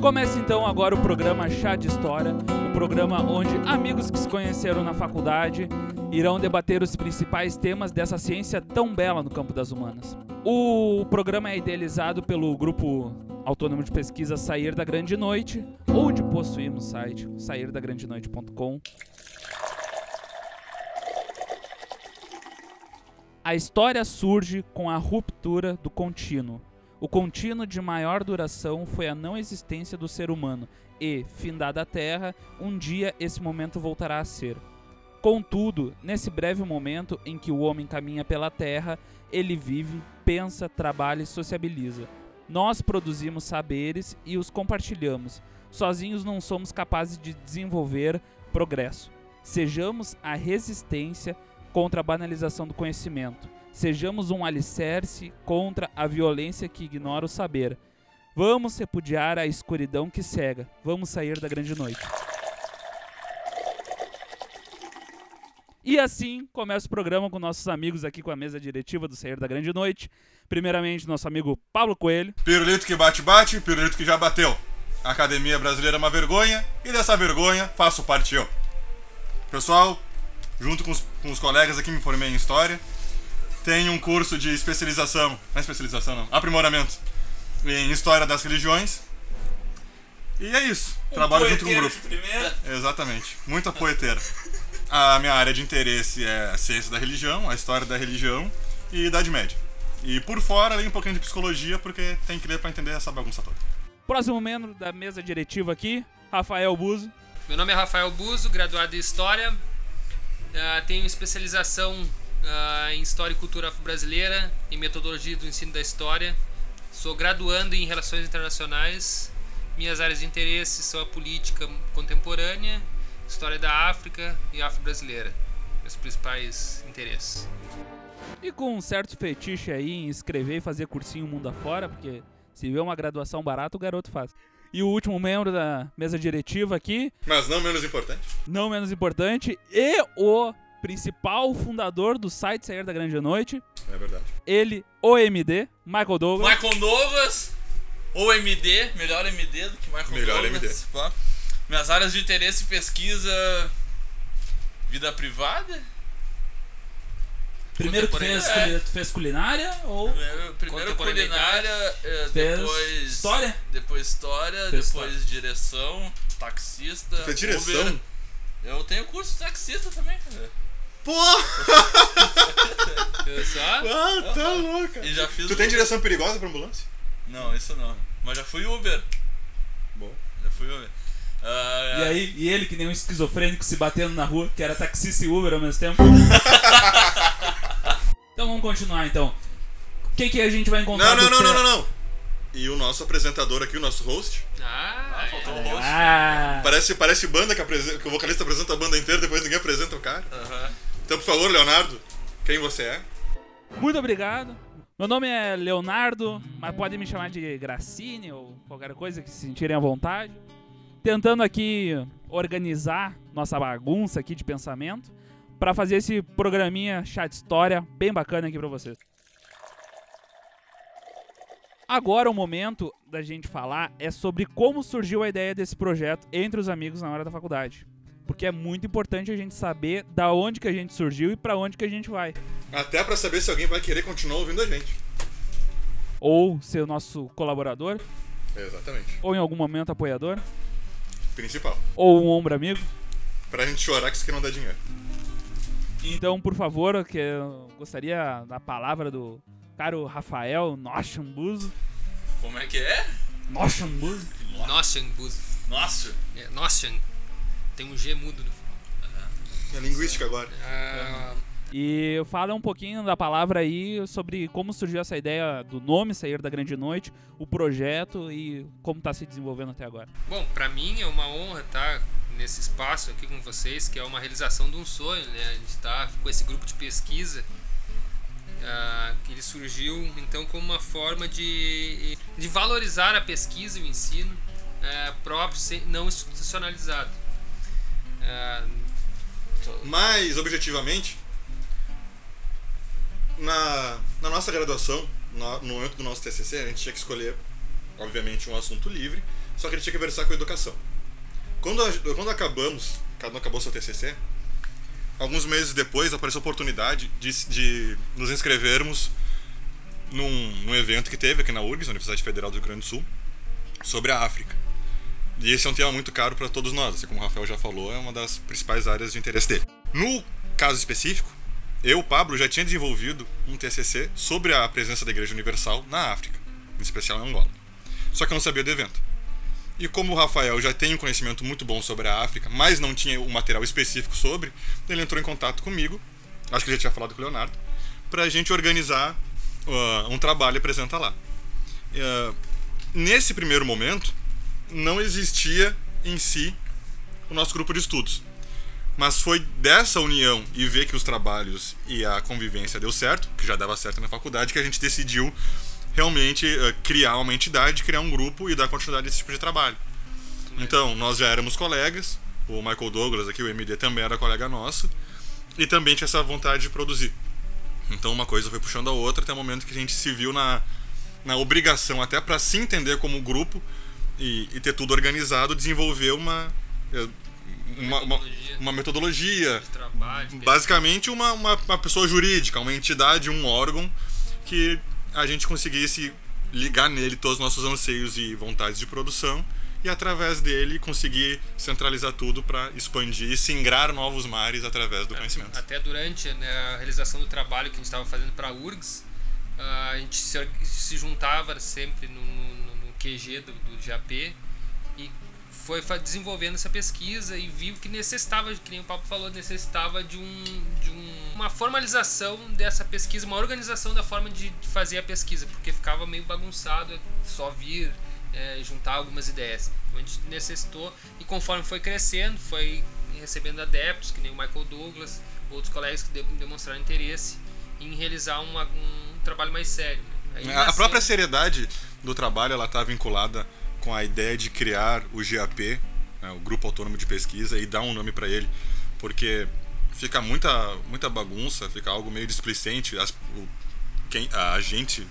Começa então agora o programa Chá de História, um programa onde amigos que se conheceram na faculdade irão debater os principais temas dessa ciência tão bela no campo das humanas. O programa é idealizado pelo grupo autônomo de pesquisa Sair da Grande Noite, onde possuímos o site sairdagrandenoite.com. A história surge com a ruptura do contínuo. O contínuo de maior duração foi a não existência do ser humano, e, findada a Terra, um dia esse momento voltará a ser. Contudo, nesse breve momento em que o homem caminha pela Terra, ele vive, pensa, trabalha e sociabiliza. Nós produzimos saberes e os compartilhamos. Sozinhos não somos capazes de desenvolver progresso. Sejamos a resistência contra a banalização do conhecimento. Sejamos um alicerce contra a violência que ignora o saber. Vamos repudiar a escuridão que cega. Vamos sair da grande noite. E assim começa o programa com nossos amigos aqui com a mesa diretiva do Sair da Grande Noite. Primeiramente, nosso amigo Pablo Coelho. Pirulito que bate-bate, pirulito que já bateu. A Academia Brasileira é uma vergonha e dessa vergonha faço parte eu. Pessoal, junto com os, com os colegas aqui me formei em História. Tenho um curso de especialização, não é especialização não, aprimoramento em História das Religiões. E é isso, trabalho junto com um grupo. Exatamente, muita poeteira. A minha área de interesse é a ciência da religião, a história da religião e Idade Média. E por fora, ali um pouquinho de psicologia, porque tem que ler pra entender essa bagunça toda. Próximo membro da mesa diretiva aqui, Rafael Buzo. Meu nome é Rafael Buzo, graduado em História. Uh, tenho especialização uh, em História e Cultura Afro-Brasileira, em Metodologia do Ensino da História. Sou graduando em Relações Internacionais. Minhas áreas de interesse são a política contemporânea história da África e afro-brasileira. Meus principais interesses. E com um certo fetiche aí em escrever e fazer cursinho mundo afora, porque se vê uma graduação barata, o garoto faz. E o último membro da mesa diretiva aqui. Mas não menos importante. Não menos importante. E o principal fundador do site Sair da Grande Noite. É verdade. Ele, OMD, Michael Douglas. Michael Douglas, OMD, melhor MD do que Michael Melhor Douglas. Pá. Minhas áreas de interesse e pesquisa. Vida privada? Primeiro tu fez, É. tu fez culinária ou Primeiro, primeiro culinária, depois. história? Depois história, Fez depois direção, taxista. Fez direção? Uber. Eu tenho curso de taxista também, cara. Eu só? Ah, tá louca. E já fiz. Tu tem direção perigosa pra ambulância? Não, isso não. Mas já fui Uber. Bom. Já fui Uber. Ah, E aí, e ele que nem um esquizofrênico se batendo na rua, que era taxista e Uber ao mesmo tempo. então vamos continuar então. O que, que a gente vai encontrar? Não, não, não, não, não, não. E o nosso apresentador aqui, o nosso host. Ah, faltou é. o host. Ah, Parece, parece banda que, apresen- que o vocalista apresenta a banda inteira, depois ninguém apresenta o cara. Aham. Então, por favor, Leonardo, quem você é? muito obrigado. Meu nome é Leonardo, mas podem me chamar de Gracine ou qualquer coisa que se sentirem à vontade. Tentando aqui organizar nossa bagunça aqui de pensamento para fazer esse programinha chá de história bem bacana aqui para vocês. Agora o momento da gente falar é sobre como surgiu a ideia desse projeto entre os amigos na hora da faculdade. Porque é muito importante a gente saber da onde que a gente surgiu e para onde que a gente vai. Até pra saber se alguém vai querer continuar ouvindo a gente. Ou ser o nosso colaborador, Exatamente. ou em algum momento apoiador, Principal. ou um ombro amigo. Pra gente chorar que isso aqui não dá dinheiro. Então, por favor, que eu gostaria da palavra do caro Rafael Noschambuzo. Como é que é? Noschambuzo. Nossian, Buzo. Nossa! É, Nossian. Tem um G mudo no final. É linguística agora. Ah, E fala um pouquinho da palavra aí sobre como surgiu essa ideia do nome Sair da Grande Noite, o projeto e como está se desenvolvendo até agora. Bom, pra mim é uma honra estar nesse espaço aqui com vocês, que é uma realização de um sonho, né? A gente tá com esse grupo de pesquisa, que ele surgiu então como uma forma de, de valorizar a pesquisa e o ensino eh, próprio, não institucionalizado. Ah, Mas, objetivamente, na, na nossa graduação, no, momento do nosso TCC, a gente tinha que escolher obviamente, um assunto livre, só que ele tinha que versar com educação. Quando, a- quando acabamos, quando acabou seu TCC, alguns meses depois apareceu a oportunidade de, de nos inscrevermos num, num evento que teve aqui na URGS, Universidade Federal do Rio Grande do Sul, sobre a África. E esse é um tema muito caro para todos nós, assim como o Rafael já falou, é uma das principais áreas de interesse dele. No caso específico, eu, Pablo, já tinha desenvolvido um TCC sobre a presença da Igreja Universal na África, em especial em Angola. Só que eu não sabia do evento. E como o Rafael já tem um conhecimento muito bom sobre a África, mas não tinha um material específico sobre, ele entrou em contato comigo, acho que já tinha falado com o Leonardo, para a gente organizar uh, um trabalho e apresentar lá. Uh, nesse primeiro momento, não existia em si o nosso grupo de estudos. Mas foi dessa união e ver que os trabalhos e a convivência deu certo, que já dava certo na faculdade, que a gente decidiu realmente uh, criar uma entidade, criar um grupo e dar continuidade a esse tipo de trabalho. Então, nós já éramos colegas, o Michael Douglas aqui, o MD também era colega nosso, e também tinha essa vontade de produzir. Então, uma coisa foi puxando a outra até o momento que a gente se viu na, na obrigação, até para se entender como grupo e, e ter tudo organizado, desenvolver uma, eh, uma, uma, Metodologia. uma basicamente uma, uma, uma pessoa jurídica, uma entidade, um órgão que a gente conseguisse ligar nele todos os nossos anseios e vontades de produção e através dele conseguir centralizar tudo para expandir e singrar novos mares através do conhecimento. Até durante né, a realização do trabalho que a gente estava fazendo para a URGS, ah, a gente se, se juntava sempre no, no- no QG do, do GAP foi desenvolvendo essa pesquisa e viu que necessitava, que nem o Papo falou, necessitava de, um, de um- uma formalização dessa pesquisa, uma organização da forma de, fazer a pesquisa, porque ficava meio bagunçado é só vir, é, juntar algumas ideias. Então a gente necessitou e conforme foi crescendo, foi recebendo adeptos, que nem o Michael Douglas, outros colegas que de- demonstraram interesse em realizar uma- um trabalho mais sério. né? A própria seriedade do trabalho ela está vinculada com a ideia de criar o GAP, né, o Grupo Autônomo de Pesquisa, e dar um nome para ele, porque fica muita, muita bagunça, fica algo meio displicente, as, o, quem, a gente,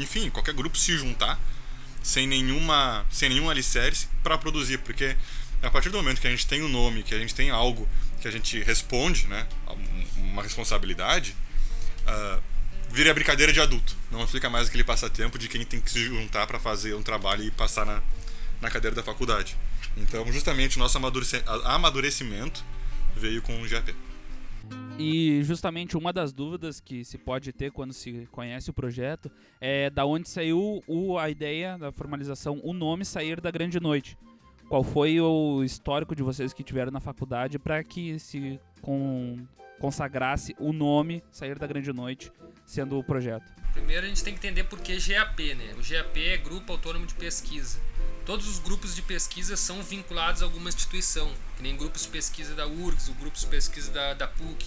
enfim, qualquer grupo se juntar sem nenhuma, sem nenhum alicerce para produzir, porque a partir do momento que a gente tem um nome, que a gente tem algo que a gente responde, né, um- uma responsabilidade, ah, vira brincadeira de adulto. Não fica mais aquele passatempo de quem tem que se juntar para fazer um trabalho e passar na, na cadeira da faculdade. Então, justamente, o nosso amadurecimento veio com o GAP. E justamente uma das dúvidas que se pode ter quando se conhece o projeto é da onde saiu o, a ideia da formalização, o nome sair da grande noite. Qual foi o histórico de vocês que tiveram na faculdade para que se con- consagrasse o nome sair da grande noite sendo o projeto? Primeiro a gente tem que entender por que GAP, né? O GAP é Grupo Autônomo de Pesquisa. Todos os grupos de pesquisa são vinculados a alguma instituição, que nem grupos de pesquisa da URGS, o grupos de pesquisa da, da PUC.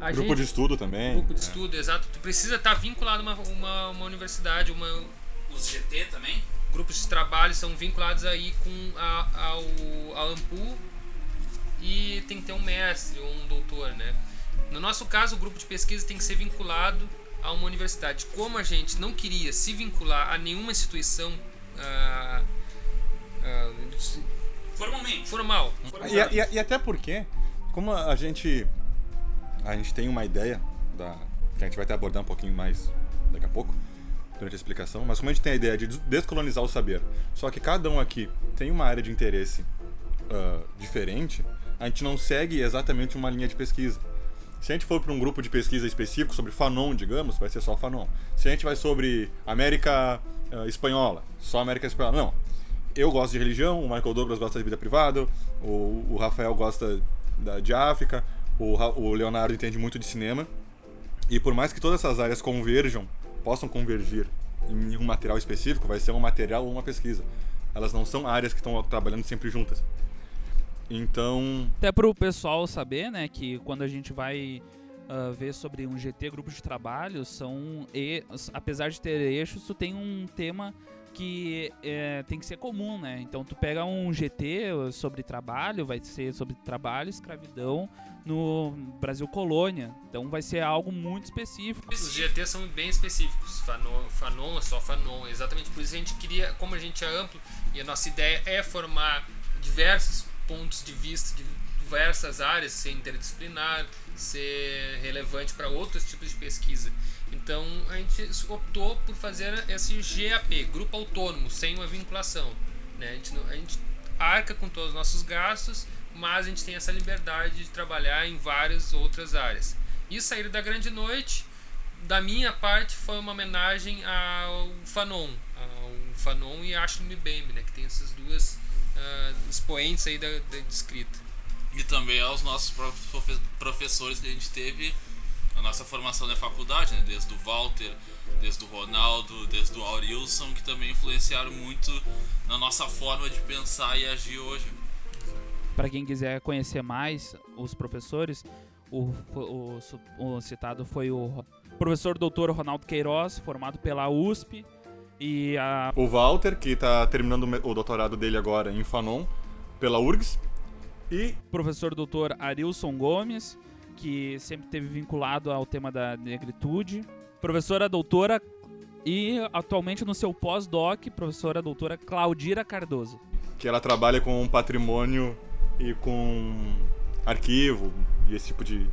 A Grupo gente- de estudo também. grupo de né? estudo, exato. Tu precisa estar vinculado a uma, uma, uma universidade, uma, Os GT também? grupos de trabalho são vinculados aí com a, ao, a AMPU e tem que ter um mestre ou um doutor, né? No nosso caso, o grupo de pesquisa tem que ser vinculado a uma universidade. Como a gente não queria se vincular a nenhuma instituição ah, ah, Formalmente. formal, E, e- e até porque, como a gente a gente tem uma ideia da que a gente vai até abordar um pouquinho mais daqui a pouco durante a explicação, mas como a gente tem a ideia de des- descolonizar o saber, só que cada um aqui tem uma área de interesse ah, diferente, a gente não segue exatamente uma linha de pesquisa. Se a gente for para um grupo de pesquisa específico sobre Fanon, digamos, vai ser só Fanon. Se a gente vai sobre América ah, Espanhola, só América Espanhola. Não. Eu gosto de religião, o Michael Douglas gosta de vida privada, o, o Rafael gosta da, de África, o, o Leonardo entende muito de cinema. E por mais que todas essas áreas converjam, possam convergir em um material específico, vai ser um material ou uma pesquisa. Elas não são áreas que estão trabalhando sempre juntas. Então, Até pro pessoal saber, né, que quando a gente vai ah, ver sobre um GT, grupo de trabalho, são. E, apesar de ter eixos, tu tem um tema que é, tem que ser comum, né? Então tu pega um GT sobre trabalho, vai ser sobre trabalho, escravidão no Brasil colônia. Então vai ser algo muito específico. Os GT são bem específicos. Fanon, Fanon é só Fanon. Exatamente por isso a gente queria, como a gente é amplo e a nossa ideia é formar diversos pontos de vista de diversas áreas, ser interdisciplinar, ser relevante para outros tipos de pesquisa. Então a gente optou por fazer esse GAP, grupo autônomo, sem uma vinculação. Né? A, gente, a gente arca com todos os nossos gastos, mas a gente tem essa liberdade de trabalhar em várias outras áreas. E sair da grande noite, da minha parte, foi uma homenagem ao Fanon, ao Fanon e Ashley Mbembe, né? que tem essas duas ah, expoentes aí da, da de escrita. E também aos nossos próprios profe- professores que a gente teve na nossa formação na faculdade, né? Desde o Walter, desde o Ronaldo, desde o Aurilson, que também influenciaram muito na nossa forma de pensar e agir hoje. Para quem quiser conhecer mais os professores, o, o, o citado foi o professor doutor Ronaldo Queiroz, formado pela USP, e a O Walter, que tá terminando o o doutorado dele agora em Fanon, pela URGS. E professor doutor Arilson Gomes, que sempre teve vinculado ao tema da negritude, professora doutora e atualmente no seu pós-doc, professora doutora Claudira Cardoso. que ela trabalha com patrimônio e com arquivo e esse tipo de.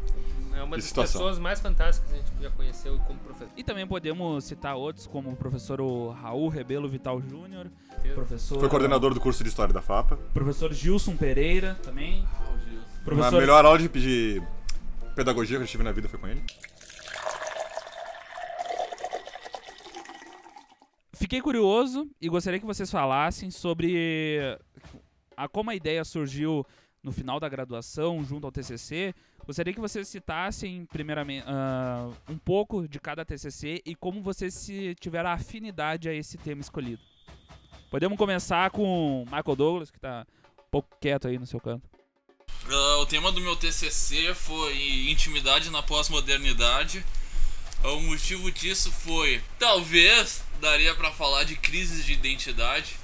É uma Que das situação. pessoas mais fantásticas que a gente já conheceu como professor. E também podemos citar outros, como o professor o Raul Rebelo Vital Júnior, professor, Foi coordenador do curso de História da FAPA. professor Gilson Pereira também, A professor melhor aula de, de pedagogia que eu tive na vida foi com ele. Fiquei curioso e gostaria que vocês falassem sobre a, como a ideia surgiu no final da graduação, junto ao TCC. Gostaria que vocês citassem, primeiramente, ah, um pouco de cada TCC e como vocês se tiveram afinidade a esse tema escolhido. Podemos começar com Michael Douglas, que está um pouco quieto aí no seu canto. Ah, o tema do meu TCC foi intimidade na pós-modernidade. Ah, O motivo disso foi, talvez, daria pra falar de crises de identidade.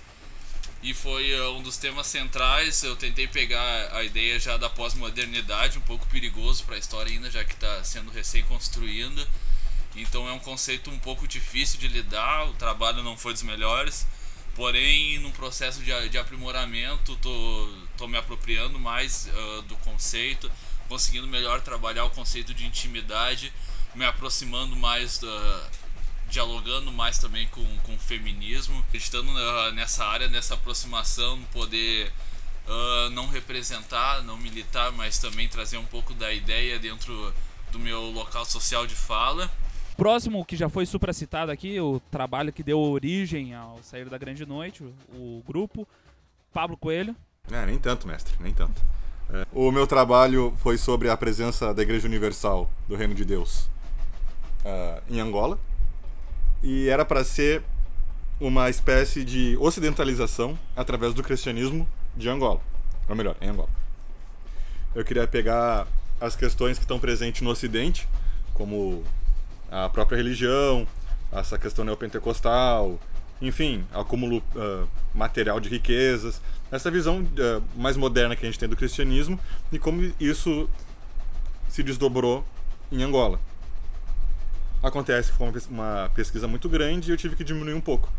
E foi ah, um dos temas centrais. Eu tentei pegar a ideia já da pós-modernidade, um pouco perigoso para a história ainda, já que está sendo recém-construída. Então é um conceito um pouco difícil de lidar. O trabalho não foi dos melhores. Porém, num processo de, de aprimoramento, tô, tô me apropriando mais ah, do conceito, conseguindo melhor trabalhar o conceito de intimidade, me aproximando mais da, dialogando mais também com, com o feminismo, acreditando nessa área, nessa aproximação, no poder ah, não representar, não militar, mas também trazer um pouco da ideia dentro do meu local social de fala. Próximo, que já foi supracitado aqui, o trabalho que deu origem ao Sair da Grande Noite, o, o grupo, Pablo Coelho. É, nem tanto, mestre, nem tanto. É, O meu trabalho foi sobre a presença da Igreja Universal do Reino de Deus ah, em Angola. E era para ser uma espécie de ocidentalização através do cristianismo de Angola. Ou melhor, em Angola. Eu queria pegar as questões que estão presentes no Ocidente, como a própria religião, essa questão neopentecostal, enfim, acúmulo ah, material de riquezas, essa visão ah, mais moderna que a gente tem do cristianismo e como isso se desdobrou em Angola. Acontece que foi uma pes- uma pesquisa muito grande e eu tive que diminuir um pouco.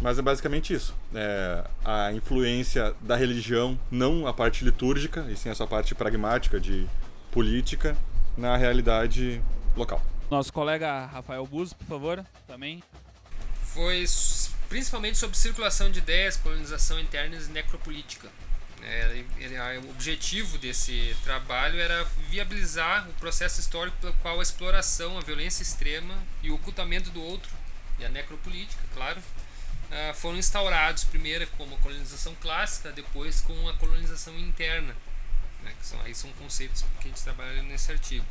Mas é basicamente isso. É, a influência da religião, não a parte litúrgica, e sim essa parte pragmática de política, na realidade local. Nosso colega Rafael Buzzo, por favor, também. Foi principalmente sobre circulação de ideias, colonização interna e necropolítica. O objetivo desse trabalho era viabilizar o processo histórico pelo qual a exploração, a violência extrema e o ocultamento do outro, e a necropolítica, claro, ah, foram instaurados primeiro como a colonização clássica, depois com a colonização interna. né, que são, aí são conceitos que a gente trabalha nesse artigo.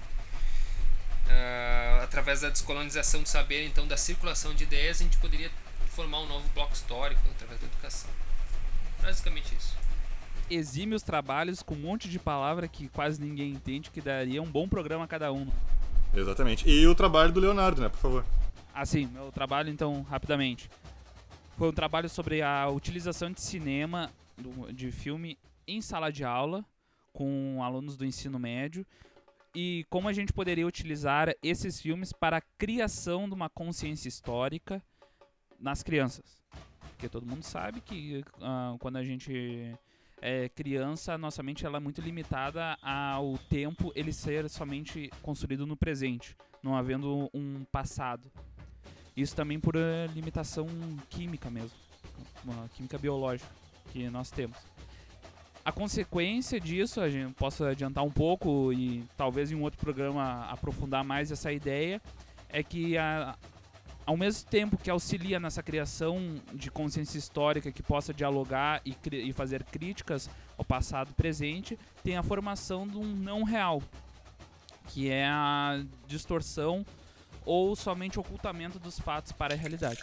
Ah, através da descolonização do saber, então da circulação de ideias, a gente poderia formar um novo bloco histórico através da educação. Basicamente isso. Exímios trabalhos com um monte de palavra que quase ninguém entende, que daria um bom programa a cada um. Exatamente. E o trabalho do Leonardo, né, por favor. Assim, meu trabalho, então, rapidamente. Foi um trabalho sobre a utilização de cinema, de filme, em sala de aula, com alunos do ensino médio, e como a gente poderia utilizar esses filmes para a criação de uma consciência histórica nas crianças. Porque todo mundo sabe que ah, quando a gente é criança, nossa mente ela é muito limitada ao tempo ele ser somente construído no presente, não havendo um passado. Isso também por eh, limitação química mesmo, uma química biológica que nós temos. A consequência disso, a gente posso adiantar um pouco e talvez em um outro programa aprofundar mais essa ideia, é que a- ao mesmo tempo que auxilia nessa criação de consciência histórica que possa dialogar e, e fazer críticas ao passado e presente, tem a formação de um não real, que é a distorção ou somente ocultamento dos fatos para a realidade.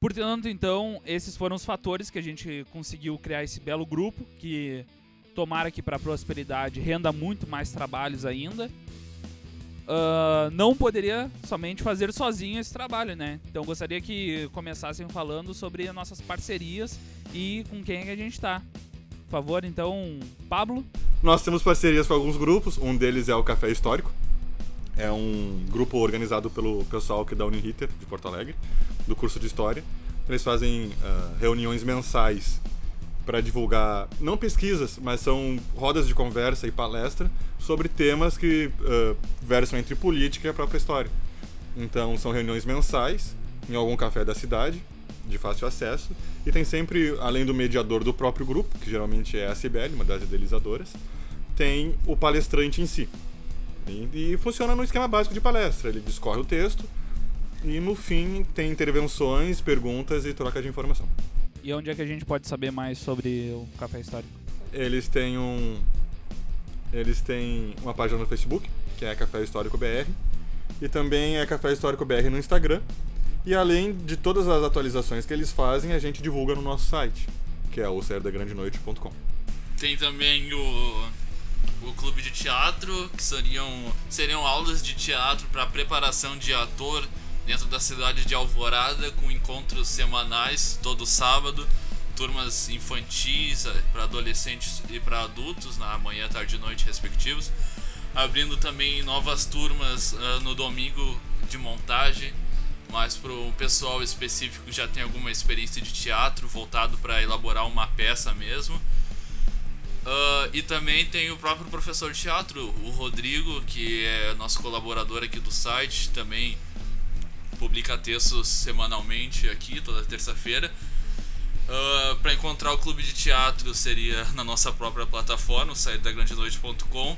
Portanto, então, esses foram os fatores que a gente conseguiu criar esse belo grupo, que tomara que para a prosperidade renda muito mais trabalhos ainda. Ah, não poderia somente fazer sozinho esse trabalho, né? Então gostaria que começassem falando sobre as nossas parcerias e com quem que a gente está. Por favor, então, Pablo. Nós temos parcerias com alguns grupos, um deles é o Café Histórico. É um grupo organizado pelo pessoal aqui da Uniriter, de Porto Alegre, do curso de História. Eles fazem ah, reuniões mensais para divulgar, não pesquisas, mas são rodas de conversa e palestra sobre temas que ah, versam entre política e a própria história. Então são reuniões mensais em algum café da cidade, de fácil acesso, e tem sempre, além do mediador do próprio grupo, que geralmente é a Cibele, uma das idealizadoras, tem o palestrante em si. E, e funciona no esquema básico de palestra. Ele discorre o texto e no fim tem intervenções, perguntas e troca de informação. E onde é que a gente pode saber mais sobre o Café Histórico? Eles têm um. Eles têm uma página no Facebook, que é Café Histórico BR, e também é Café Histórico BR no Instagram. E além de todas as atualizações que eles fazem, a gente divulga no nosso site, que é o sairdagrandenoite.com. Tem também o, o clube de teatro, que seriam, seriam aulas de teatro para preparação de ator dentro da cidade de Alvorada, com encontros semanais todo sábado, turmas infantis para adolescentes e para adultos na manhã, tarde e noite respectivos, abrindo também novas turmas ah, no domingo de montagem, mas para o pessoal específico que já tem alguma experiência de teatro voltado para elaborar uma peça mesmo. Ah, e também tem o próprio professor de teatro, o Rodrigo, que é nosso colaborador aqui do site, também publica textos semanalmente aqui, toda terça-feira. para encontrar o clube de teatro seria na nossa própria plataforma, o site da grandenoite.com.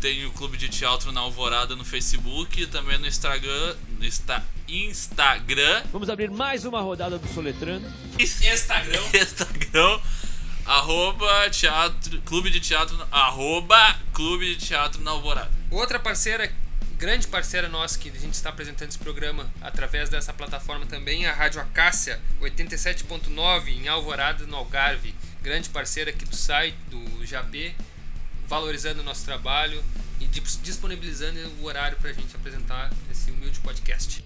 Tem o clube de teatro na Alvorada no Facebook e também no Instagram, no Insta- Instagram Vamos abrir mais uma rodada do Soletrando. Instagram. Instagram, arroba teatro, clube de teatro, arroba clube de teatro na Alvorada. Outra parceira, grande parceira nossa que a gente está apresentando esse programa através dessa plataforma também, a Rádio Acácia 87.9 em Alvorada, no Algarve. Grande parceira aqui do site, do JP, valorizando o nosso trabalho e dis- disponibilizando o horário para a gente apresentar esse humilde podcast.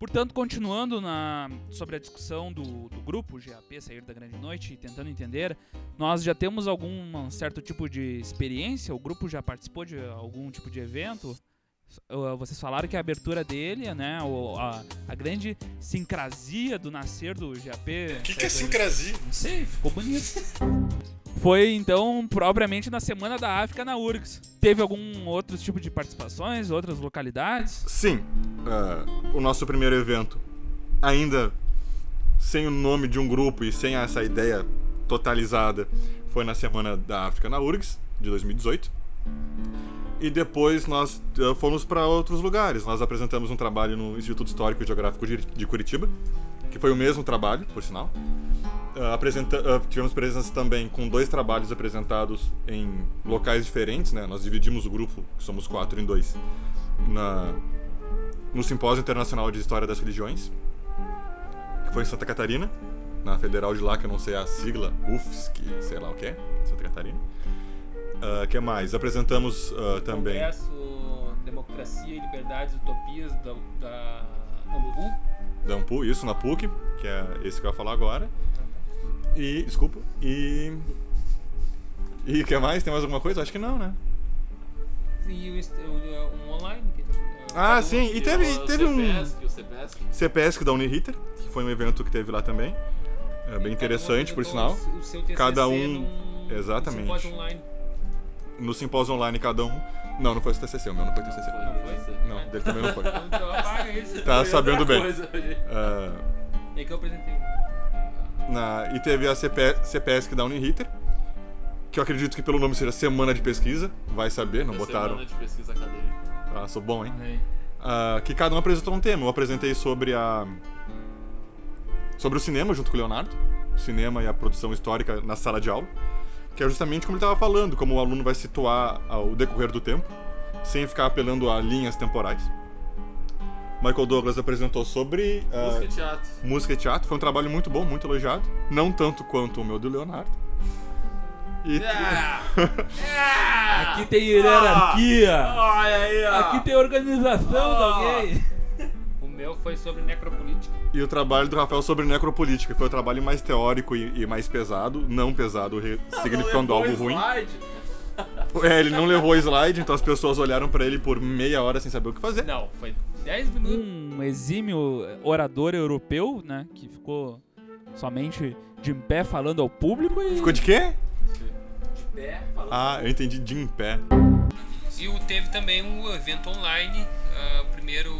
Portanto, continuando na, sobre a discussão do, do grupo GAP Sair da Grande Noite e tentando entender, nós já temos algum certo tipo de experiência? O grupo já participou de algum tipo de evento? Uh, Vocês falaram que a abertura dele, né, a, a grande sincrasia do nascer do GAP. O que, que é sincrasia? Não sei, ficou bonito. Foi então propriamente na Semana da África na URGS. Teve algum outro tipo de participações, outras localidades? Sim, ah, o nosso primeiro evento, ainda sem o nome de um grupo e sem essa ideia totalizada, foi na Semana da África na URGS, de 2018. E depois nós ah, fomos para outros lugares. Nós apresentamos um trabalho no Instituto Histórico e Geográfico de Curitiba, que foi o mesmo trabalho, por sinal. Ah, apresenta- ah, tivemos presença também com dois trabalhos apresentados em locais diferentes, né? Nós dividimos o grupo, que somos quatro, em dois. Na, no Simpósio Internacional de História das Religiões, que foi em Santa Catarina, na Federal de lá, que eu não sei a sigla, UFSC, sei lá o que é, Santa Catarina. O que mais? Apresentamos ah, também. Congresso Democracia e Liberdades Utopias da, da da Ampu, isso na PUC, que é esse que eu ia falar agora. E. Desculpa. E. E o que mais? Tem mais alguma coisa? Acho que não, né? E o, o- um online. Que, Ah, sim. E teve, o teve um CPESC, o CPESC. CPESC da Uniriter, que foi um evento que teve lá também. É bem interessante, por sinal. O Cada um- num- exatamente. num simpósio online. No simpósio online, cada um. Não, não foi o TCC, o meu não foi TCC. Não, dele também não foi. Então apaga esse. Tá sabendo bem. Coisa, Ah, É que eu apresentei. Na, e teve a CP, CPESC da Uniriter, que eu acredito que pelo nome seja Semana de Pesquisa. Vai saber, não botaram. Semana de pesquisa acadêmica. Ah, sou bom, hein? Ah, que cada um apresentou um tema. Eu apresentei sobre a. sobre o cinema junto com o Leonardo. O cinema e a produção histórica na sala de aula. Que é justamente como ele estava falando, como o aluno vai situar ao decorrer do tempo, sem ficar apelando a linhas temporais. Michael Douglas apresentou sobre ah, Música e teatro. música e teatro. Foi um trabalho muito bom, muito elogiado. Não tanto quanto o meu do Leonardo. E Aqui tem hierarquia. Olha aí, ó. Aqui tem organização de alguém. O meu foi sobre necropolítica. E o trabalho do Rafael sobre necropolítica foi o trabalho mais teórico e, e mais pesado, não pesado, re- significando algo ruim. É, ele não levou slide, então as pessoas olharam pra ele por meia hora sem saber o que fazer. Não, foi 10 minutos. Um exímio orador europeu, né? Que ficou somente de em pé falando ao público e. Ficou de quê? de pé falando. Ah, eu entendi de em pé. E o- teve também um evento online, ah, o primeiro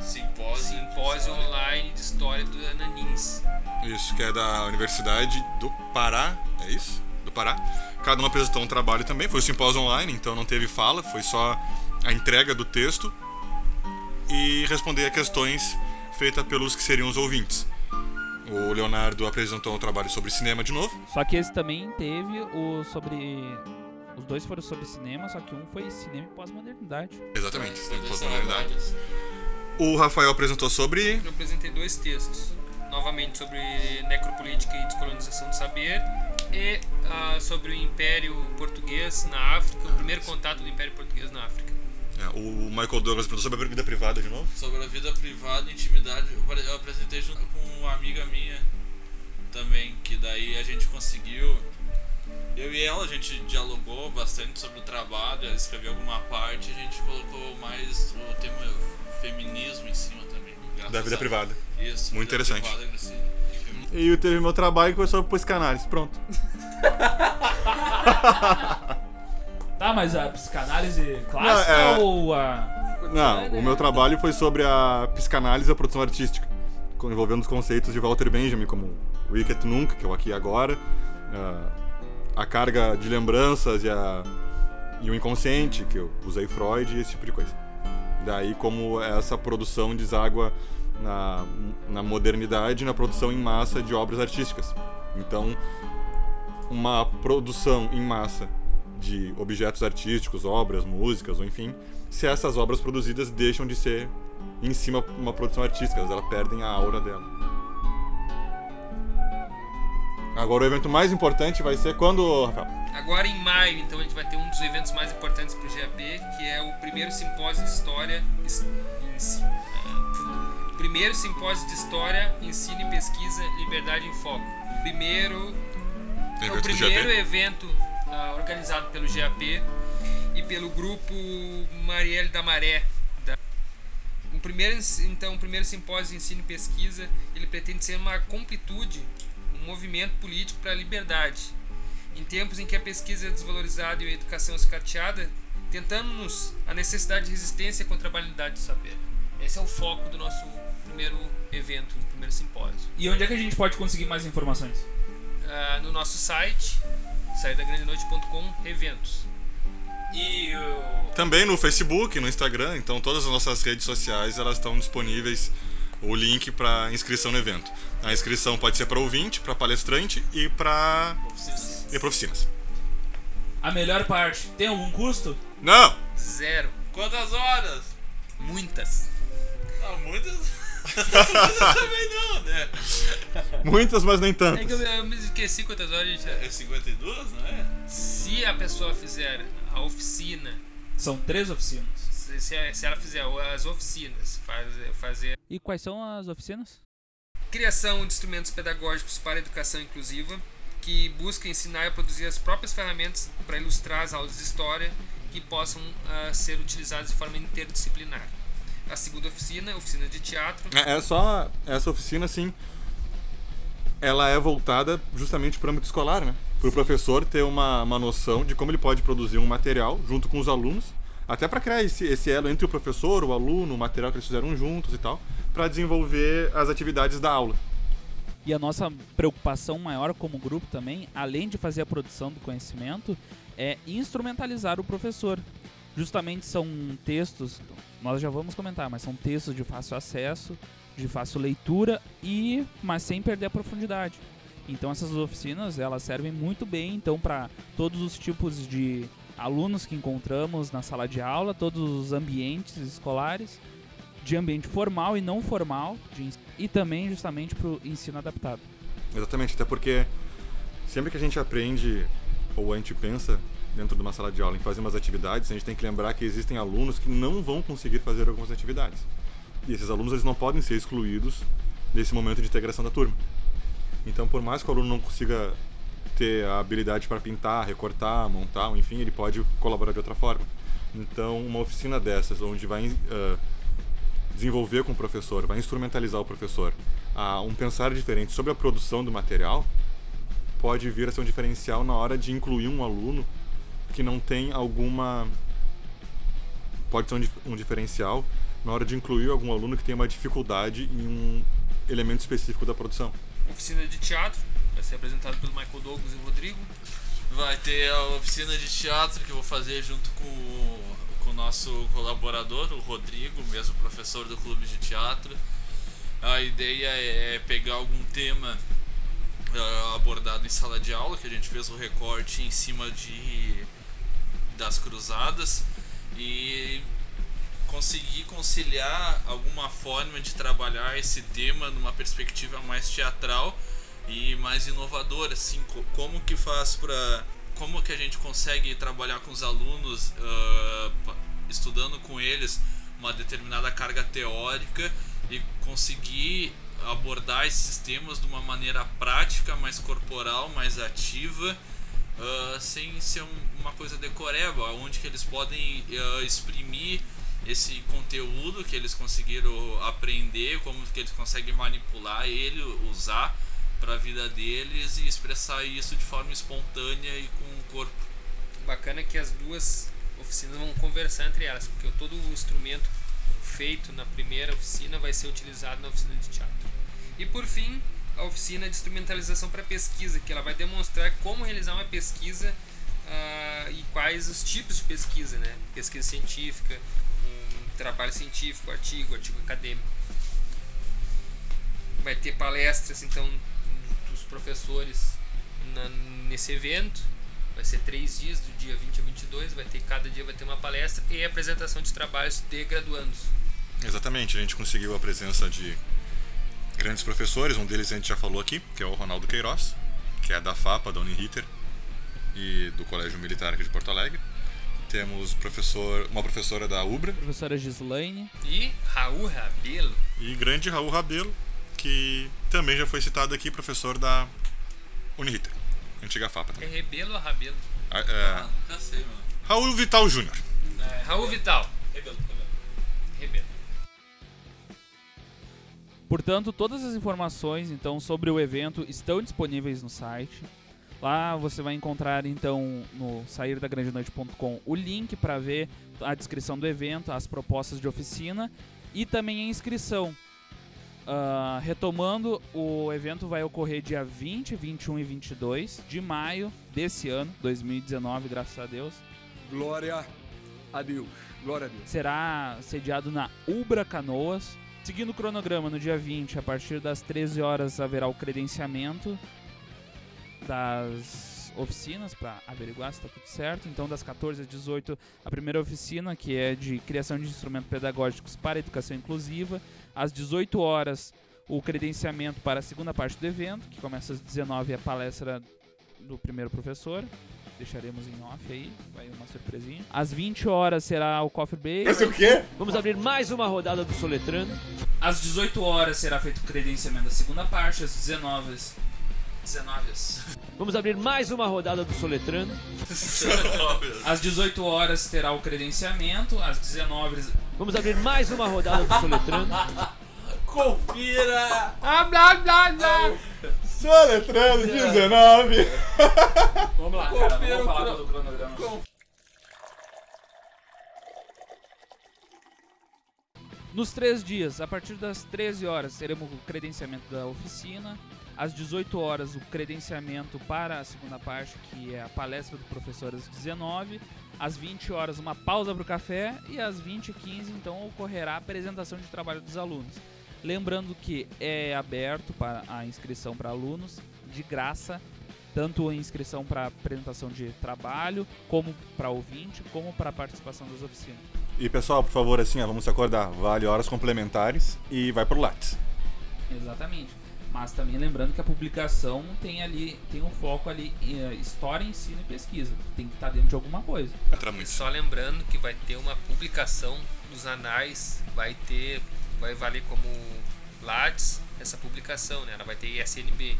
Simpósio. simpósio online de história do Ananins. Isso, que é da Universidade do Pará, é isso? Do Pará. Cada um apresentou um trabalho também, foi o simpósio online, então não teve fala, foi só a entrega do texto e responder a questões feitas pelos que seriam os ouvintes. O Leonardo apresentou um trabalho sobre cinema de novo. Só que esse também teve o sobre. Os dois foram sobre cinema, só que um foi cinema e pós-modernidade. Exatamente, cinema de Todas pós-modernidade. essas O Rafael apresentou sobre. Eu apresentei dois textos, novamente sobre necropolítica e descolonização do saber e ah, sobre o Império Português na África, o primeiro contato do Império Português na África. é, o Michael Douglas apresentou sobre a vida privada de novo. Sobre a vida privada e intimidade, eu apre- eu apresentei junto com uma amiga minha também, que daí a gente conseguiu. Eu e ela, a gente dialogou bastante sobre o trabalho, ela escreveu alguma parte, a gente colocou mais o tema feminismo em cima. Graças Da vida a- privada. Isso, Muito interessante. privada, assim, e feminismo. E teve meu trabalho que foi sobre psicanálise. Pronto. Tá, mas a psicanálise clássica Não, é- ou a. Não, o meu trabalho foi sobre a psicanálise e a produção artística, envolvendo os conceitos de Walter Benjamin, como o Ich et Nunc, que é o aqui e agora, ah, a carga de lembranças e, a, e o inconsciente, que eu usei Freud e esse tipo de coisa. Daí como essa produção deságua na, na modernidade na produção em massa de obras artísticas. Então, uma produção em massa de objetos artísticos, obras, músicas, ou enfim, se essas obras produzidas deixam de ser em cima uma produção artística, elas perdem a aura dela. Agora o evento mais importante vai ser quando, Rafael? Agora em maio, então, a gente vai ter um dos eventos mais importantes para o GAP, que é o primeiro simpósio de história. ah, Primeiro simpósio de história, ensino e pesquisa, liberdade em foco. Primeiro é o primeiro evento ah, organizado pelo GAP e pelo grupo Marielle da Maré. O primeiro, então, o primeiro simpósio de ensino e pesquisa, ele pretende ser uma completude, movimento político para a liberdade. Em tempos em que a pesquisa é desvalorizada e a educação é escateada, tentando-nos a necessidade de resistência contra a banalidade do saber. Esse é o foco do nosso primeiro evento, no primeiro simpósio. E onde é que a gente pode conseguir mais informações? Ah, no nosso site, saídagrandenoite.com, eventos. E. Também no Facebook, no Instagram, então todas as nossas redes sociais elas estão disponíveis o link para inscrição no evento. A inscrição pode ser para ouvinte, para palestrante e para e para oficinas. A melhor parte, tem algum custo? Não! Zero. Quantas horas? Muitas. Ah, muitas. muitas também não, né? Muitas, mas nem É tantas. que eu, eu me esqueci quantas horas a gente. É 52, não é? Se a pessoa fizer a oficina, São três oficinas. Se, se- se ela fizer as oficinas, fazer, fazer E quais são as oficinas? criação de instrumentos pedagógicos para a educação inclusiva, que busca ensinar e produzir as próprias ferramentas para ilustrar as aulas de história que possam ah, ser utilizadas de forma interdisciplinar. A segunda oficina, oficina de teatro, É é só essa oficina, assim, ela é voltada justamente para o âmbito escolar, né? Para o professor ter uma, uma noção de como ele pode produzir um material junto com os alunos, até para criar esse, esse elo entre o professor, o aluno, o material que eles fizeram juntos e tal, para desenvolver as atividades da aula. E a nossa preocupação maior como grupo também, além de fazer a produção do conhecimento, é instrumentalizar o professor. Justamente são textos, nós já vamos comentar, mas são textos de fácil acesso, de fácil leitura e mas sem perder a profundidade. Então essas oficinas, elas servem muito bem então para todos os tipos de alunos que encontramos na sala de aula, todos os ambientes escolares, de ambiente formal e não formal, de e também justamente para o ensino adaptado. Exatamente, até porque sempre que a gente aprende ou a gente pensa dentro de uma sala de aula em fazer umas atividades, a gente tem que lembrar que existem alunos que não vão conseguir fazer algumas atividades. E esses alunos eles não podem ser excluídos desse momento de integração da turma. Então, por mais que o aluno não consiga ter a habilidade para pintar, recortar, montar, enfim, ele pode colaborar de outra forma. Então, uma oficina dessas, onde vai ah, desenvolver com o professor, vai instrumentalizar o professor a um pensar diferente sobre a produção do material, pode vir a ser um diferencial na hora de incluir um aluno que não tem alguma. Pode ser um, um diferencial na hora de incluir algum aluno que tem uma dificuldade em um elemento específico da produção. oficina de teatro, vai ser apresentado pelo Michael Douglas e o Rodrigo. Vai ter a oficina de teatro que eu vou fazer junto com o, com o nosso colaborador, o Rodrigo, mesmo professor do clube de teatro. A ideia é pegar algum tema ah, abordado em sala de aula, que a gente fez o recorte em cima de das cruzadas e conseguir conciliar alguma forma de trabalhar esse tema numa perspectiva mais teatral e mais inovadora, assim, co- como que faz para como que a gente consegue trabalhar com os alunos pa- estudando com eles uma determinada carga teórica e conseguir abordar esses temas de uma maneira prática, mais corporal, mais ativa, ah, sem ser um- uma coisa decoreba, onde que eles podem ah, exprimir esse conteúdo que eles conseguiram aprender, como que eles conseguem manipular ele, usar para a vida deles e expressar isso de forma espontânea e com o corpo. Bacana que as duas oficinas vão conversar entre elas, porque todo o instrumento feito na primeira oficina vai ser utilizado na oficina de teatro. E por fim, a oficina de instrumentalização para pesquisa, que ela vai demonstrar como realizar uma pesquisa ah, e quais os tipos de pesquisa, né? Pesquisa científica, um trabalho científico, artigo, artigo acadêmico. Vai ter palestras, então, professores na- nesse evento. Vai ser três dias, do dia 20 a 22. Vai ter cada dia vai ter uma palestra e apresentação de trabalhos de graduandos. Exatamente, a gente conseguiu a presença de grandes professores, um deles a gente já falou aqui, que é o Ronaldo Queiroz, que é da FAPA, da Uniriter e do Colégio Militar aqui de Porto Alegre. Temos professor, uma professora da UBRA Professora Gislaine, E Raul Rabelo. e grande Raul Rabelo, que também já foi citado aqui, professor da Uniriter, antiga FAPA. É também. Rebelo ou Rabelo? Ah, Ah, é, nunca sei, mano. Raul Vital Júnior. É, Raul Vital. Rebelo, rebelo. Rebelo. Portanto, todas as informações então sobre o evento estão disponíveis no site. Lá você vai encontrar então no sairdagrandenoite.com o link para ver a descrição do evento, as propostas de oficina e também a inscrição. Ah, retomando, o evento vai ocorrer dia 20, 21 e 22 de maio desse ano, 2019, graças a Deus. Glória a Deus. Glória a Deus. será sediado na Ubra Canoas. Seguindo o cronograma, no dia 20, a partir das 13 horas, haverá o credenciamento das oficinas para averiguar se está tudo certo. Então, das 14 às 18, a primeira oficina, que é de criação de instrumentos pedagógicos para educação inclusiva. Às 18 horas, o credenciamento para a segunda parte do evento, que começa às 19 a palestra do primeiro professor. Deixaremos em off aí, vai uma surpresinha. Às 20 horas será o Coffee Break. Mas o quê? Vamos abrir mais uma rodada do Soletrando. Às 18 horas será feito o credenciamento da segunda parte, às 19 19 Vamos abrir mais uma rodada do Soletrando. Às 18 horas terá o credenciamento, às 19 Vamos abrir mais uma rodada do Soletrando. Confira! Ah, blá blá blá. Soletrando 19. Vamos lá, cara, vamos falar do cronograma. Nos três dias, a partir das 13 horas, teremos o credenciamento da oficina. Às 18 horas, o credenciamento para a segunda parte, que é a palestra do professor às 19. Às 20 horas, uma pausa para o café. E às 20 e 15, então, ocorrerá a apresentação de trabalho dos alunos. Lembrando que é aberto para a inscrição para alunos, de graça, tanto a inscrição para apresentação de trabalho, como para ouvinte, como para participação das oficinas. E pessoal, por favor, assim, ó, vamos se acordar. Vale horas complementares e vai pro Lattes. Exatamente. Mas também lembrando que a publicação tem ali, tem um foco ali em eh, história, ensino e pesquisa. Tem que estar dentro de alguma coisa. Muito. Só lembrando que vai ter uma publicação nos anais, vai ter, vai valer como Lattes essa publicação, né? Ela vai ter ISNB.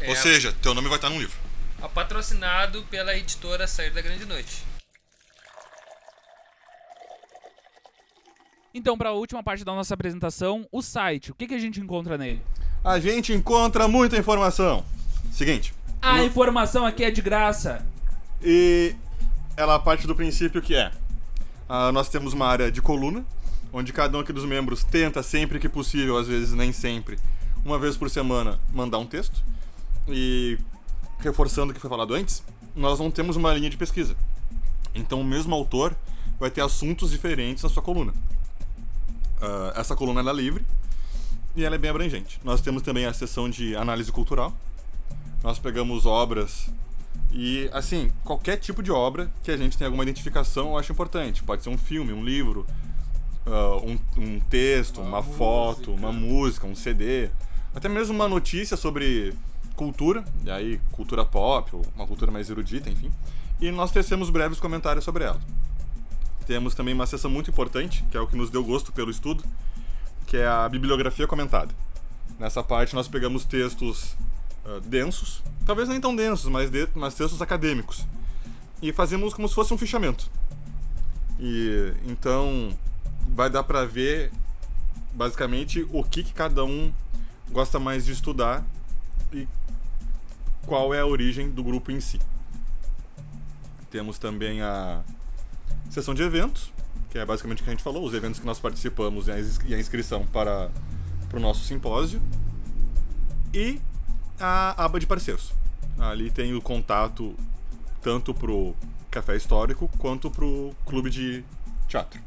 É, Ou seja, teu nome vai estar num livro. a- patrocinado pela editora Sair da Grande Noite. Então, para a última parte da nossa apresentação, o site. O que, que a gente encontra nele? A gente encontra muita informação. Seguinte, A informação aqui é de graça. E ela parte do princípio que é: ah, nós temos uma área de coluna, onde cada um aqui dos membros tenta sempre que possível, às vezes nem sempre, uma vez por semana, mandar um texto. E reforçando o que foi falado antes, nós não temos uma linha de pesquisa. Então o mesmo autor vai ter assuntos diferentes na sua coluna. Ah, essa coluna é livre e ela é bem abrangente. Nós temos também a seção de análise cultural. Nós pegamos obras e, assim, qualquer tipo de obra que a gente tenha alguma identificação eu acho importante. Pode ser um filme, um livro, ah, um, um texto, uma, foto, uma música, um CD. Até mesmo uma notícia sobre cultura, e aí cultura pop, ou uma cultura mais erudita, enfim. E nós tecemos breves comentários sobre ela. Temos também uma seção muito importante, que é o que nos deu gosto pelo estudo, que é a bibliografia comentada. Nessa parte nós pegamos textos ah, densos, talvez nem tão densos, mas, de, mas textos acadêmicos, e fazemos como se fosse um fichamento. E então vai dar pra ver basicamente o que, que cada um gosta mais de estudar e qual é a origem do grupo em si. Temos também a seção de eventos, que é basicamente o que a gente falou, os eventos que nós participamos e a ins- a inscrição para, para o nosso simpósio. E a aba de parceiros. Ali tem o contato tanto pro Café Histórico quanto pro Clube de Teatro.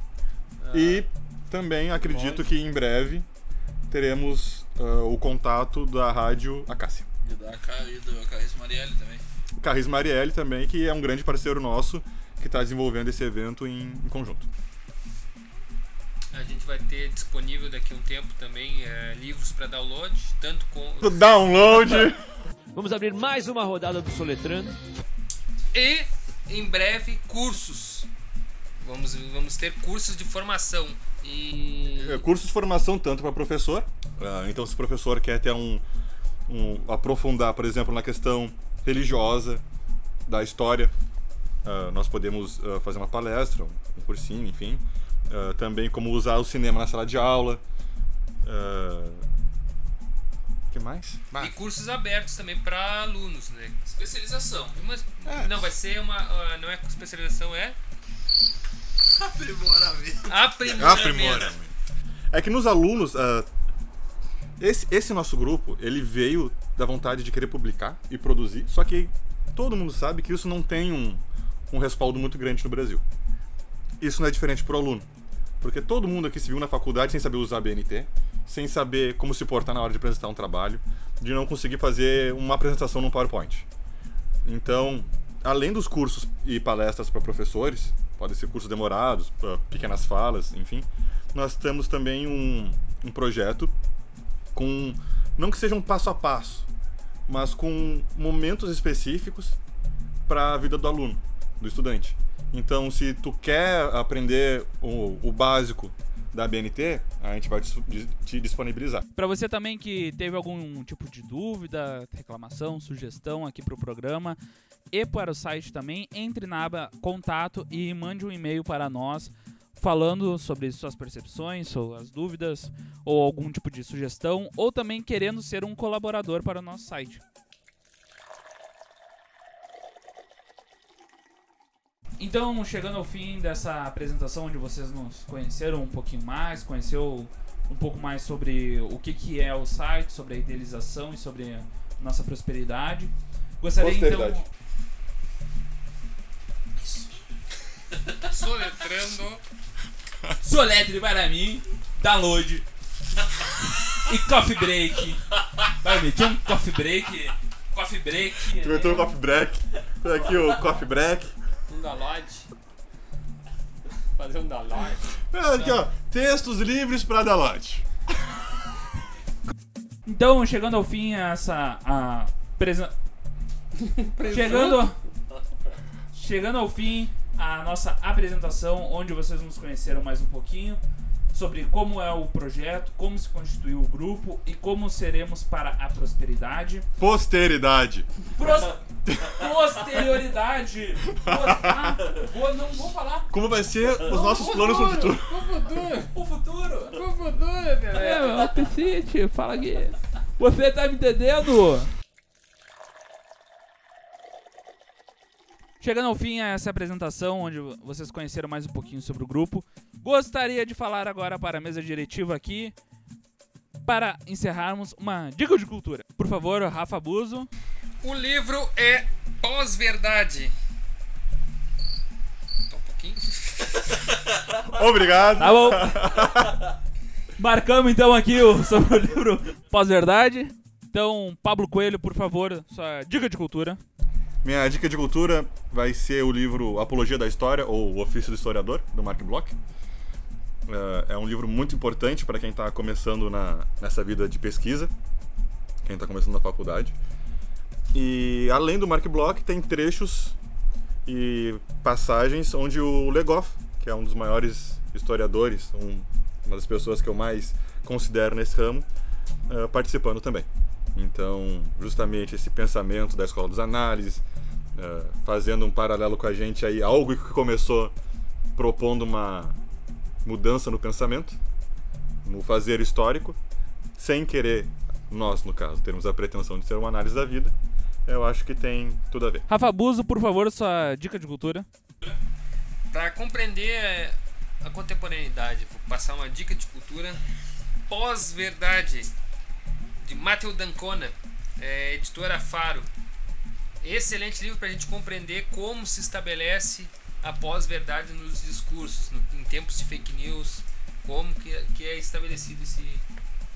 e também acredito que em breve teremos ah, o contato da rádio Acácia. E da e do Carris Marielle também. Carris Marielle também, que é um grande parceiro nosso que está desenvolvendo esse evento em, em conjunto. A gente vai ter disponível daqui a um tempo também é, livros para download, tanto com Download! Vamos abrir mais uma rodada do Soletrando. e em breve cursos. Vamos, vamos ter cursos de formação e É, curso de formação tanto para professor. ah, então, se o professor quer ter um, um- aprofundar, por exemplo, na questão religiosa da história, ah, nós podemos ah, fazer uma palestra, um cursinho, enfim. Ah, também como usar o cinema na sala de aula. O que mais? e cursos abertos também para alunos, né? Especialização. Mas, É. Não vai ser uma, ah, não é especialização, é Aprimoramento. aprimoramento. É que nos alunos, ah, esse, esse nosso grupo, ele veio da vontade de querer publicar e produzir, só que todo mundo sabe que isso não tem um, um respaldo muito grande no Brasil. Isso não é diferente pro aluno, porque todo mundo aqui se viu na faculdade sem saber usar BNT, sem saber como se portar na hora de apresentar um trabalho, de não conseguir fazer uma apresentação num PowerPoint. Então, além dos cursos e palestras para professores, podem ser cursos demorados, pequenas falas, enfim, nós temos também um, um projeto com não que seja um passo a passo, mas com momentos específicos para a vida do aluno, do estudante. Então, se tu quer aprender o, o básico da BNT, a gente vai te, disponibilizar. Para você também que teve algum tipo de dúvida, reclamação, sugestão aqui para o programa e para o site também, entre na aba contato e mande um e-mail para nós falando sobre suas percepções, suas dúvidas ou algum tipo de sugestão ou também querendo ser um colaborador para o nosso site. Então, chegando ao fim dessa apresentação onde vocês nos conheceram um pouquinho mais, conheceu um pouco mais sobre o que, que é o site, sobre a idealização e sobre a nossa prosperidade. Gostaria Posteridade. então. Soletrando. Soletre para mim, download e coffee break. Vai meter um coffee break. Coffee break. Tu meteu o coffee break. Aqui o coffee break. Um download. Fazer um download. Ah, Aqui, ó. Textos livres para download. Então, chegando ao fim essa a presen... chegando chegando ao fim a nossa apresentação onde vocês nos conheceram mais um pouquinho sobre como é o projeto, como se constituiu o grupo e como seremos para a prosperidade. Posteridade. Pros... Posterioridade. Pos- Ah, vou, não vou falar. Como vai ser os nossos planos no futuro? O futuro. O futuro. O futuro, meu. É, Piscite, fala aqui. Você tá me entendendo? Chegando ao fim a essa apresentação, onde vocês conheceram mais um pouquinho sobre o grupo, gostaria de falar agora para a mesa diretiva aqui, para encerrarmos uma dica de cultura. Por favor, Rafa Buzo. O livro é Pós-Verdade. Só um pouquinho. Obrigado. Tá bom. Marcamos então aqui o, sobre o livro Pós-Verdade. Então, Pablo Coelho, por favor, sua dica de cultura. Minha dica de cultura vai ser o livro Apologia da História, ou O Ofício do Historiador, do Mark Bloch. É- É um livro muito importante para quem está começando na, nessa vida de pesquisa, quem está começando na faculdade. E além do Mark Bloch, tem trechos e passagens onde o Legoff, que é um dos maiores historiadores, um- uma das pessoas que eu mais considero nesse ramo, eh, participando também. Então, justamente esse pensamento da escola dos análises, eh, fazendo um paralelo com a gente aí, algo que começou propondo uma mudança no pensamento, no fazer histórico, sem querer, nós no caso, termos a pretensão de ser uma análise da vida, eu acho que tem tudo a ver. Rafa Buzo, por favor, sua dica de cultura. Para compreender a contemporaneidade, vou passar uma dica de cultura. Pós-Verdade, de Matheus Dancona, é, editora Faro. Excelente livro para a gente compreender como se estabelece a pós-verdade nos discursos, no- em tempos de fake news, como que, é- que é estabelecido esse,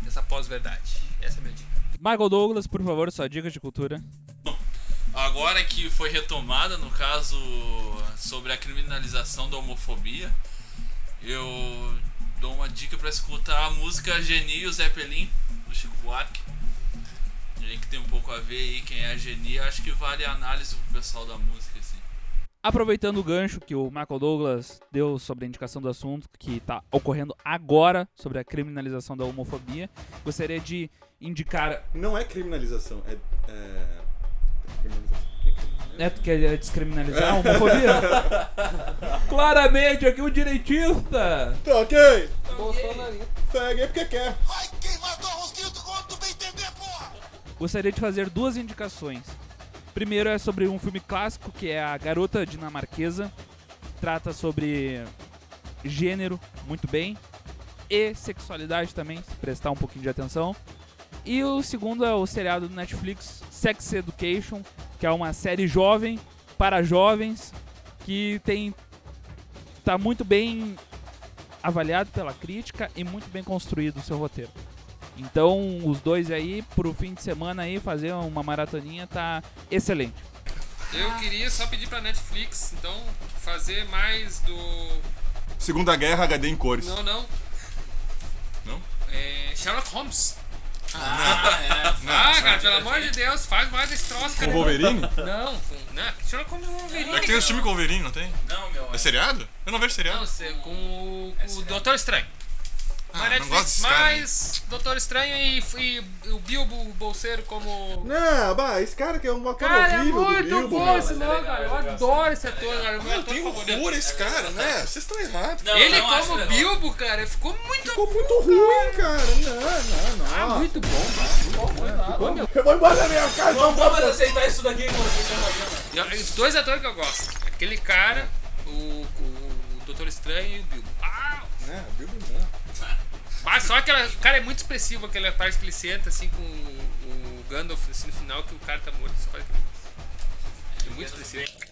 essa pós-verdade. Essa é a minha dica. Michael Douglas, por favor, sua dica de cultura. Agora que foi retomada, no caso, sobre a criminalização da homofobia, eu dou uma dica pra escutar a música Geni e o Zeppelin, do Chico Buarque. E que tem um pouco a ver aí quem é a Geni, acho que vale a análise pro pessoal da música, assim. Aproveitando o gancho que o Michael Douglas deu sobre a indicação do assunto que está ocorrendo agora sobre a criminalização da homofobia, gostaria de indicar. Não é criminalização, é. é... criminalização. É, tu quer descriminalizar a homofobia? Claramente, aqui o direitista! Tá ok! Segue aí porque quer. Gostaria de fazer duas indicações. Primeiro é sobre um filme clássico que é A Garota Dinamarquesa. Trata sobre gênero muito bem e sexualidade também, se prestar um pouquinho de atenção. E o segundo é o seriado do Netflix Sex Education, que é uma série jovem para jovens que tem tá muito bem avaliado pela crítica e muito bem construído o seu roteiro. Então, os dois aí, pro fim de semana aí, fazer uma maratoninha tá excelente. Eu queria só pedir pra Netflix, então, fazer mais do. Segunda Guerra HD em cores. Não, não. Não? É. Sherlock Holmes. Ah, é. Ah, cara, pelo amor de Deus, faz mais esse troço, Com cara. o Wolverine? Não, com- né? Sherlock Holmes é Wolverine. É que tem os filmes com o Wolverine, não tem? Não, meu. É seriado? Eu não vejo seriado. Não, com o, com o Doutor Estranho. Ah, não Netflix, gosto desse cara. mais Doutor Estranho e, e o Bilbo Bolseiro como. Não, bah, esse cara que é um ator Cara, é horrível do muito Bilbo, bom meu. esse nome, cara. Eu adoro esse ator, cara. é o Eu tenho horror esse cara, né? Vocês estão errados. Não, Ele não como legal. Bilbo, cara, ficou muito Ficou muito ruim, cara. Não, não, não. Ah, muito bom, cara. Ficou, meu. Eu vou embora da minha casa, Não vou mais aceitar isso daqui com vocês Os dois atores que eu gosto. Aquele cara, o, o, o Doutor Estranho e o Bilbo. Ah, É, Bilbo não. Mas só aquela. O cara é muito expressivo, aquela parte que ele senta assim com o, o Gandalf assim, no final que o cara tá morto. Só aquele- É muito expressivo.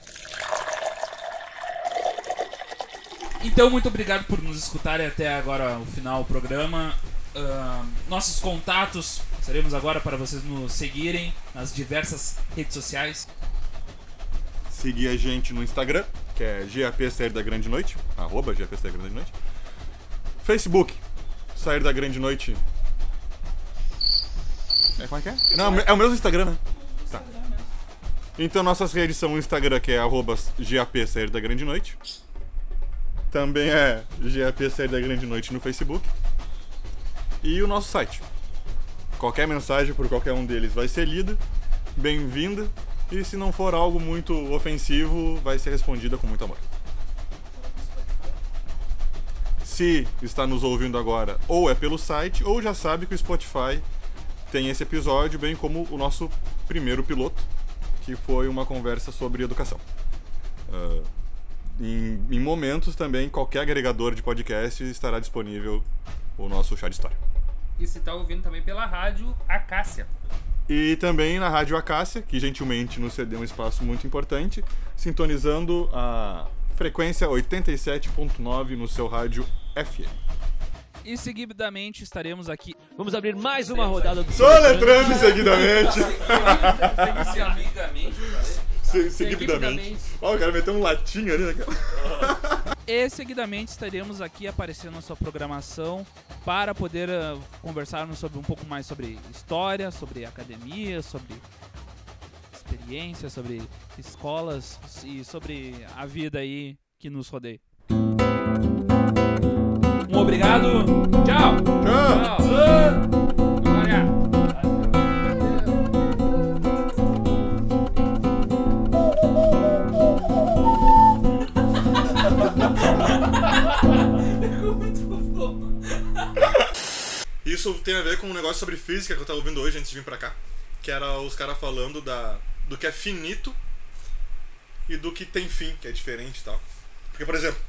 Então, muito obrigado por nos escutarem até agora o final do programa. Ahn, nossos contatos seremos agora para vocês nos seguirem nas diversas redes sociais. Seguir a gente no Instagram, que é GAP Sair da Grande Noite, arroba GAP Sair da Grande Noite. Facebook, Sair da Grande Noite. É, como é que é? Não, é o mesmo Instagram, né? Tá. Então nossas redes são o Instagram, que é arroba GAP Sair da Grande Noite. Também é GAP Sair da Grande Noite no Facebook. E o nosso site. Qualquer mensagem por qualquer um deles vai ser lida, bem-vinda, e se não for algo muito ofensivo, vai ser respondida com muito amor. Se está nos ouvindo agora, ou é pelo site, ou já sabe que o Spotify tem esse episódio, bem como o nosso primeiro piloto, que foi uma conversa sobre educação. Ah, em, em momentos também, qualquer agregador de podcast estará disponível o nosso chá de história. E se tá ouvindo também pela rádio Acácia. E também na Rádio Acácia, que gentilmente nos cedeu um espaço muito importante, sintonizando a frequência 87.9 no seu rádio FM. E seguidamente estaremos aqui. Vamos abrir mais uma rodada do Soletrando seguidamente. Se- Seguidamente. Ó, o cara meteu um latinho ali, né, cara? E seguidamente estaremos aqui aparecendo na sua programação para poder ah, conversarmos sobre um pouco mais sobre história, sobre academia, sobre experiência, sobre escolas e sobre a vida aí que nos rodeia. Obrigado. Tchau. Ah, Olha. Isso tem a ver com um negócio sobre física que eu tava ouvindo hoje antes de vir pra cá. Que era os caras falando da, do que é finito e do que tem fim, que é diferente e tal. Porque, por exemplo,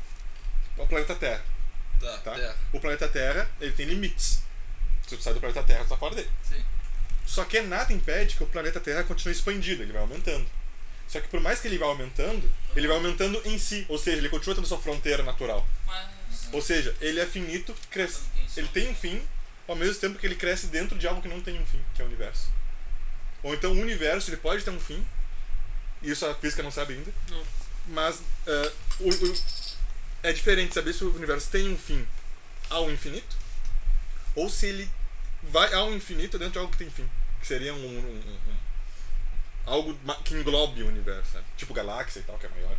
o planeta Terra. Tá, Tá? terra. O planeta Terra, ele tem limites. Se tu sai do planeta Terra, tu tá fora dele. Sim. Só que nada impede que o planeta Terra continue expandindo, ele vai aumentando. Só que por mais que ele vá aumentando, ele vai aumentando em si, ou seja, ele continua tendo sua fronteira natural. Mas. Ou seja, ele é finito, cresce. Ele tem um fim, ao mesmo tempo que ele cresce dentro de algo que não tem um fim, que é o universo. Ou então o universo ele pode ter um fim, isso a física não sabe ainda. Não. Mas eh, o- o- é diferente saber se o universo tem um fim ao infinito, ou se ele vai ao infinito dentro de algo que tem fim. Que seria um, um- um- um- algo que englobe o universo, sabe? Tipo galáxia e tal, que é maior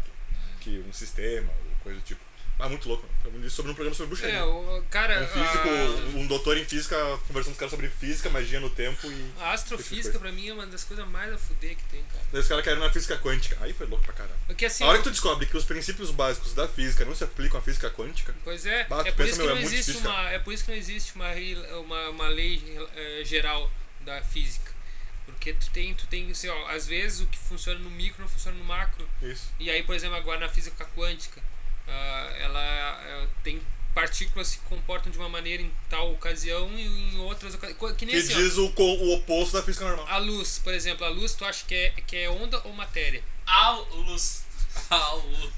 que, que um sistema, ou coisa do tipo. Mas muito louco, né? Isso sobre um programa sobre bruxaria. É, o cara. Um físico, a- um doutor em física conversando com os caras sobre física, magia no tempo e. A astrofísica pra mim é uma das coisas mais a fuder que tem, cara. Daí os caras caíram na física quântica. Aí foi louco pra caralho. Porque assim. A hora que tu descobre que os princípios básicos da física não se aplicam à física quântica, Pois é, Bah, é por, pensa, isso que meu, não é existe difícil, uma, é por isso que não existe uma, uma, uma lei eh, geral da física. Porque tu tem, tu tem assim, ó, às vezes o que funciona no micro não funciona no macro. isso. E aí, por exemplo, agora na física quântica, ah, ela eh, tem partículas que se comportam de uma maneira em tal ocasião e em outras ocasiões. Que nem Que assim, ó, diz o, co- o oposto da física normal. a luz, por exemplo, a luz tu acha que é, que é onda ou matéria? A luz. A luz.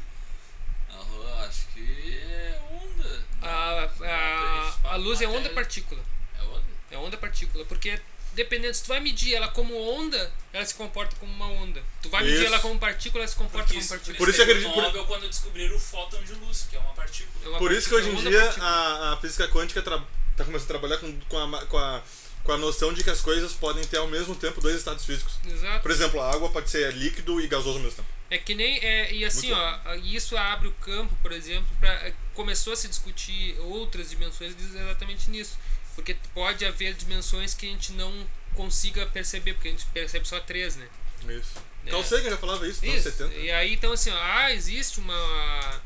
A luz, acho que é onda. A, a, a luz é onda partícula. É onda? É onda partícula, porque dependendo, se tu vai medir ela como onda, ela se comporta como uma onda. Tu vai medir Isso. ela como partícula, ela se comporta Porque como isso, partícula. Por isso que teve acredito- um por- Nobel quando descobriram o fóton de luz, que é uma partícula. É uma Por isso que hoje em partícula, dia a, a física quântica tra tá começando a trabalhar com, com, a, com, a, com a noção de que as coisas podem ter ao mesmo tempo dois estados físicos. Exato. Por exemplo, a água pode ser líquido e gasoso ao mesmo tempo. É que nem. É, e assim, Muito ó, isso abre o campo, por exemplo, para começou a se discutir outras dimensões exatamente nisso. Porque pode haver dimensões que a gente não consiga perceber, porque a gente percebe só três, né? Isso. É. Carl Sagan já falava isso, nos Isso. 70. E aí, então, assim, ó, ah, existe uma.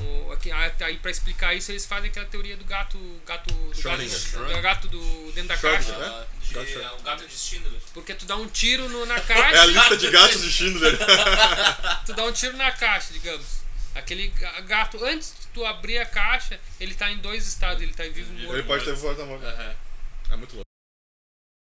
o- aqui, aí pra explicar isso eles fazem aquela teoria do gato gato do Schrödinger. gato, do gato do dentro da caixa né? De- Gato. é o gato de Schindler. porque tu dá um tiro no, na É a caixa lista de gatos de Schindler. tu dá um tiro na caixa digamos aquele ga- gato antes de tu abrir a caixa ele tá em dois estados ele tá vivo morto Ele pode ter voado na mão. Aham. É muito louco.